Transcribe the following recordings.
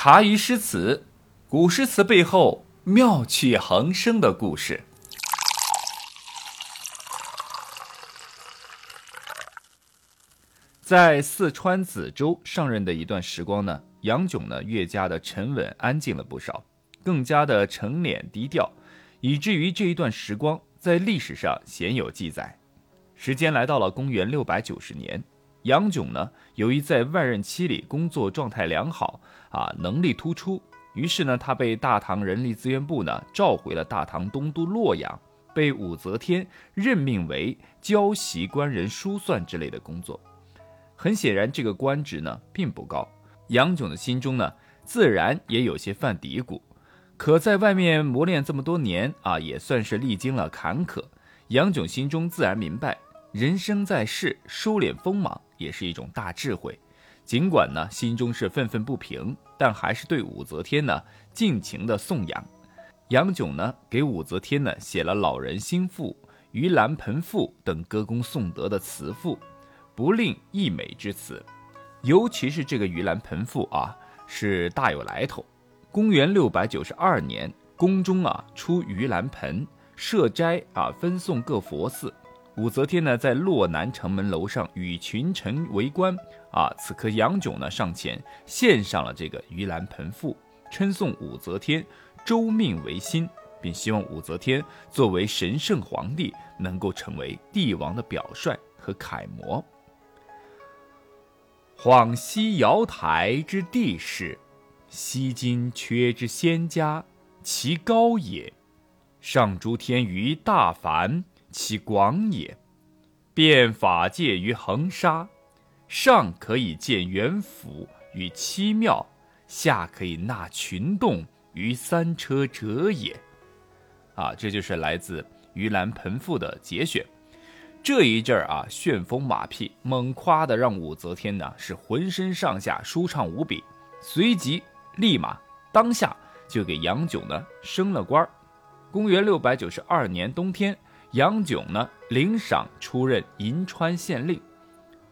茶余诗词，古诗词背后妙趣横生的故事。在四川梓州上任的一段时光呢，杨炯呢越加的沉稳安静了不少，更加的沉敛低调，以至于这一段时光在历史上鲜有记载。时间来到了公元六百九十年。杨炯呢，由于在外任期里工作状态良好啊，能力突出，于是呢，他被大唐人力资源部呢召回了大唐东都洛阳，被武则天任命为交习官人书算之类的工作。很显然，这个官职呢并不高。杨炯的心中呢，自然也有些犯嘀咕。可在外面磨练这么多年啊，也算是历经了坎坷。杨炯心中自然明白。人生在世，收敛锋芒也是一种大智慧。尽管呢，心中是愤愤不平，但还是对武则天呢尽情的颂扬。杨炯呢给武则天呢写了《老人心腹》《盂兰盆赋》等歌功颂德的词赋，不吝溢美之词。尤其是这个《盂兰盆赋》啊，是大有来头。公元六百九十二年，宫中啊出盂兰盆，设斋啊分送各佛寺。武则天呢，在洛南城门楼上与群臣围观啊。此刻杨炯呢上前献上了这个《盂兰盆赋》，称颂武则天周命维新，并希望武则天作为神圣皇帝，能够成为帝王的表率和楷模。恍兮瑶台之帝室，西京阙之仙家，其高也；上诸天于大凡。其广也，遍法界于恒沙，上可以见元府于七庙，下可以纳群动于三车者也。啊，这就是来自《盂兰盆赋》的节选。这一阵儿啊，旋风马屁，猛夸的让武则天呢是浑身上下舒畅无比。随即，立马当下就给杨炯呢升了官儿。公元六百九十二年冬天。杨炯呢，领赏出任银川县令。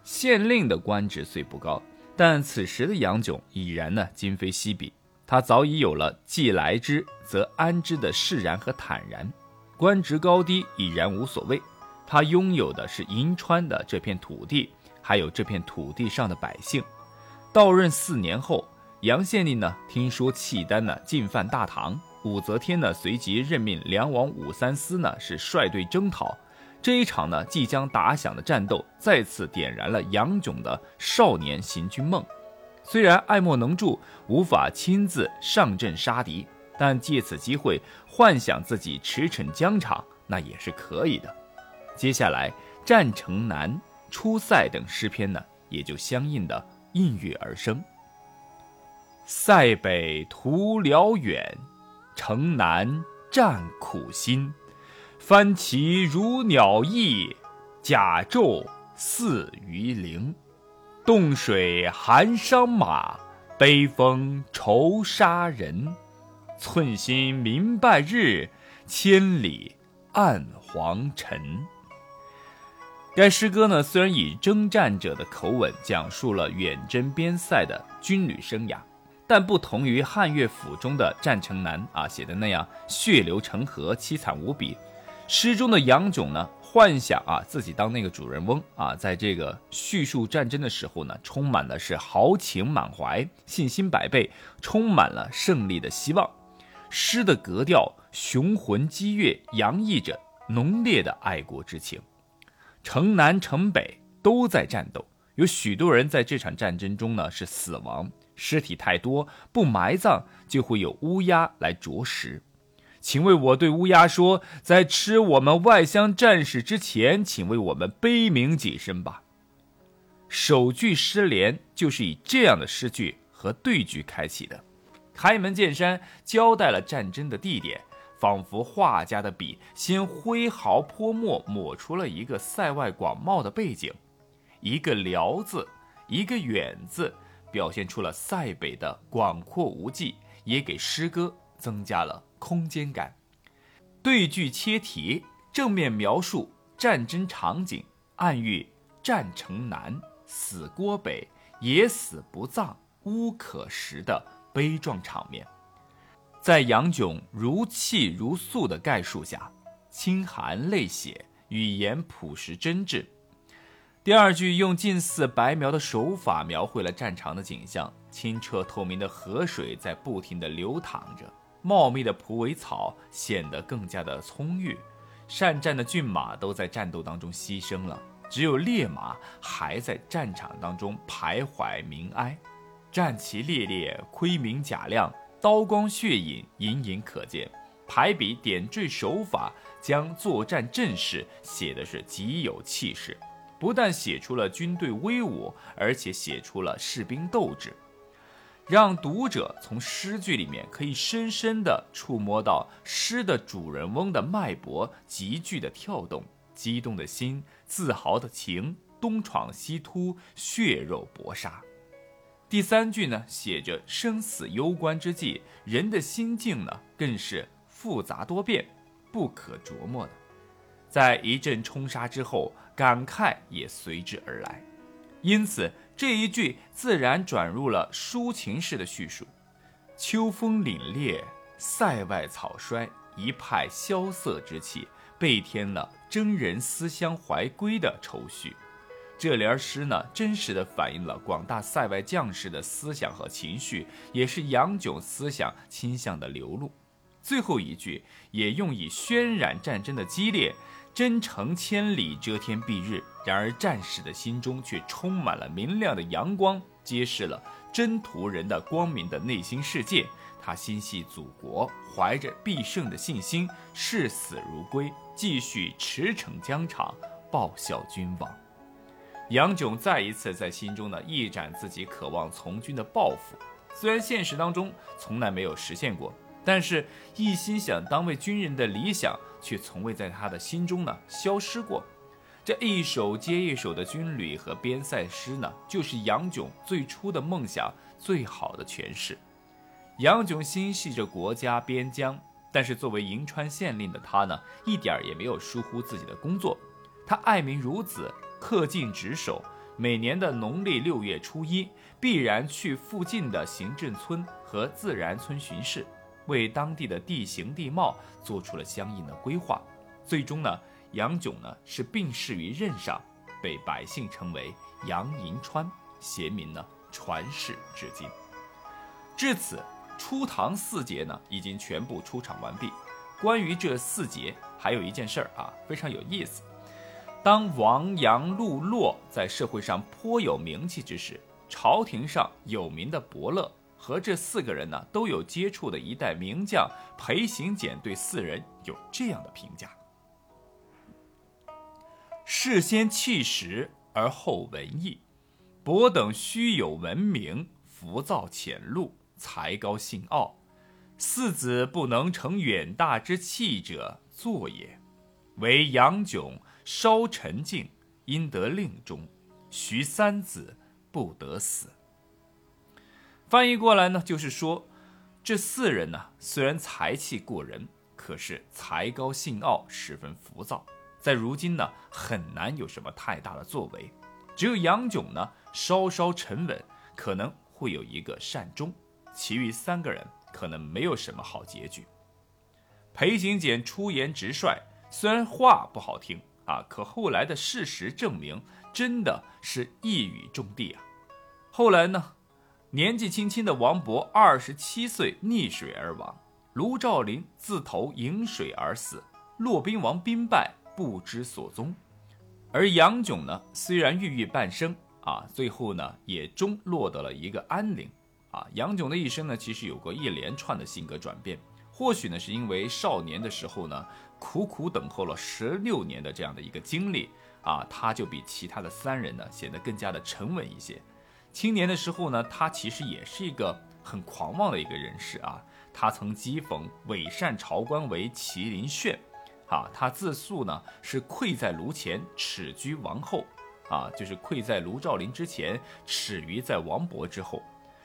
县令的官职虽不高，但此时的杨炯已然呢，今非昔比。他早已有了既来之则安之的释然和坦然，官职高低已然无所谓。他拥有的是银川的这片土地，还有这片土地上的百姓。到任四年后，杨县令呢，听说契丹呢进犯大唐。武则天呢，随即任命梁王武三思呢，是率队征讨。这一场呢，即将打响的战斗，再次点燃了杨炯的少年行军梦。虽然爱莫能助，无法亲自上阵杀敌，但借此机会幻想自己驰骋疆场，那也是可以的。接下来，《战城南》《出塞》等诗篇呢，也就相应的应运而生。塞北图辽远。城南战苦心，翻旗如鸟翼，甲胄似鱼鳞。冻水寒伤马，悲风愁杀人。寸心明半日，千里暗黄尘。该诗歌呢，虽然以征战者的口吻讲述了远征边塞的军旅生涯。但不同于汉乐府中的《战城南》啊写的那样血流成河、凄惨无比，诗中的杨炯呢，幻想啊自己当那个主人翁啊，在这个叙述战争的时候呢，充满了是豪情满怀、信心百倍，充满了胜利的希望。诗的格调雄浑激越，洋溢着浓烈的爱国之情。城南城北都在战斗，有许多人在这场战争中呢是死亡。尸体太多，不埋葬就会有乌鸦来啄食。请为我对乌鸦说，在吃我们外乡战士之前，请为我们悲鸣几声吧。首句诗联就是以这样的诗句和对句开启的。开门见山交代了战争的地点，仿佛画家的笔先挥毫泼墨，抹出了一个塞外广袤的背景，一个辽字，一个远字。表现出了塞北的广阔无际，也给诗歌增加了空间感。对句切题，正面描述战争场景，暗喻战城南，死郭北，野死不葬，乌可食的悲壮场面。在杨炯如泣如诉的概述下，清寒泪血，语言朴实真挚。第二句用近似白描的手法描绘了战场的景象：清澈透明的河水在不停地流淌着，茂密的蒲苇草显得更加的葱郁。善战的骏马都在战斗当中牺牲了，只有烈马还在战场当中徘徊鸣哀。战旗猎猎，盔明甲亮。刀光血影隐隐可见，排比点缀手法将作战阵势写的是极有气势，不但写出了军队威武，而且写出了士兵斗志，让读者从诗句里面可以深深地触摸到诗的主人翁的脉搏急剧的跳动，激动的心，自豪的情，东闯西突，血肉搏杀。第三句呢，写着生死攸关之际，人的心境呢，更是复杂多变，不可琢磨的。在一阵冲杀之后，感慨也随之而来，因此这一句自然转入了抒情式的叙述。秋风凛冽，塞外草衰，一派萧瑟之气，倍添了征人思乡怀归的愁绪。这联诗呢，真实的反映了广大塞外将士的思想和情绪，也是杨炯思想倾向的流露。最后一句也用以渲染战争的激烈，征程千里，遮天蔽日。然而战士的心中却充满了明亮的阳光，揭示了征途人的光明的内心世界。他心系祖国，怀着必胜的信心，视死如归，继续驰骋疆场，报效君王。杨炯再一次在心中呢一展自己渴望从军的抱负，虽然现实当中从来没有实现过，但是一心想当位军人的理想却从未在他的心中呢消失过。这一首接一首的军旅和边塞诗呢，就是杨炯最初的梦想最好的诠释。杨炯心系着国家边疆，但是作为银川县令的他呢，一点儿也没有疏忽自己的工作，他爱民如子。恪尽职守，每年的农历六月初一，必然去附近的行政村和自然村巡视，为当地的地形地貌做出了相应的规划。最终呢，杨炯呢是病逝于任上，被百姓称为杨银川，贤名呢传世至今。至此，初唐四杰呢已经全部出场完毕。关于这四杰，还有一件事儿啊，非常有意思。当王杨陆骆在社会上颇有名气之时，朝廷上有名的伯乐和这四个人呢都有接触的一代名将裴行俭对四人有这样的评价：事先气实而后文艺，伯等须有文明，浮躁浅露，才高性傲，四子不能成远大之器者，作也。唯杨炯。稍沉静，因得令中，徐三子不得死。翻译过来呢，就是说，这四人呢，虽然才气过人，可是才高性傲，十分浮躁，在如今呢，很难有什么太大的作为。只有杨炯呢，稍稍沉稳，可能会有一个善终。其余三个人可能没有什么好结局。裴行俭出言直率，虽然话不好听。啊！可后来的事实证明，真的是一语中的啊。后来呢，年纪轻轻的王勃二十七岁溺水而亡，卢照邻自投饮水而死，骆宾王兵败不知所踪。而杨炯呢，虽然郁郁半生啊，最后呢也终落得了一个安宁啊。杨炯的一生呢，其实有过一连串的性格转变。或许呢，是因为少年的时候呢，苦苦等候了十六年的这样的一个经历啊，他就比其他的三人呢显得更加的沉稳一些。青年的时候呢，他其实也是一个很狂妄的一个人士啊。他曾讥讽伪善朝官为麒麟炫，啊，他自述呢是愧在炉前，耻居王后，啊，就是愧在卢照邻之前，耻于在王勃之后。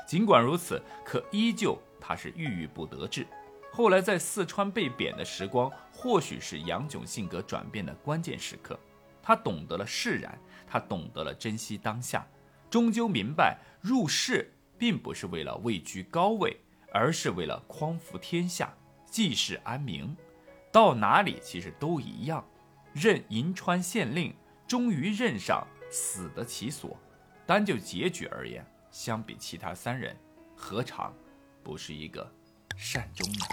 尽管如此，可依旧他是郁郁不得志。后来在四川被贬的时光，或许是杨炯性格转变的关键时刻。他懂得了释然，他懂得了珍惜当下，终究明白入世并不是为了位居高位，而是为了匡扶天下，济世安民。到哪里其实都一样，任银川县令，终于任上，死得其所。单就结局而言，相比其他三人，何尝不是一个善终呢？